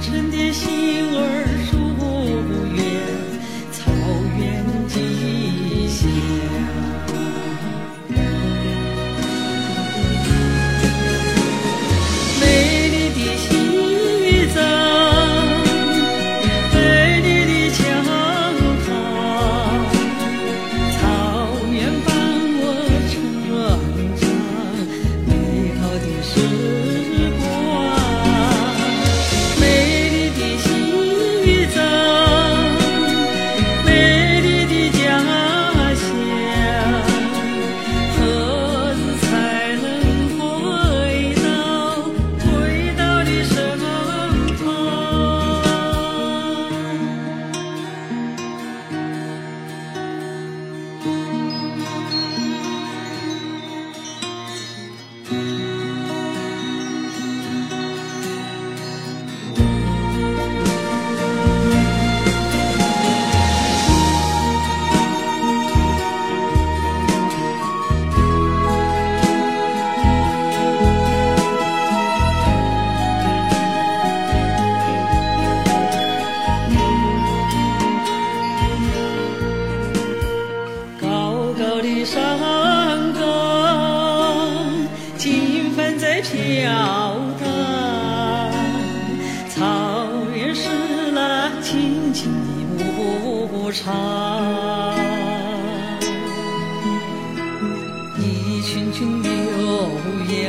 沉淀山岗，金帆在飘荡，草原是那青青的牧场，一群群牛羊。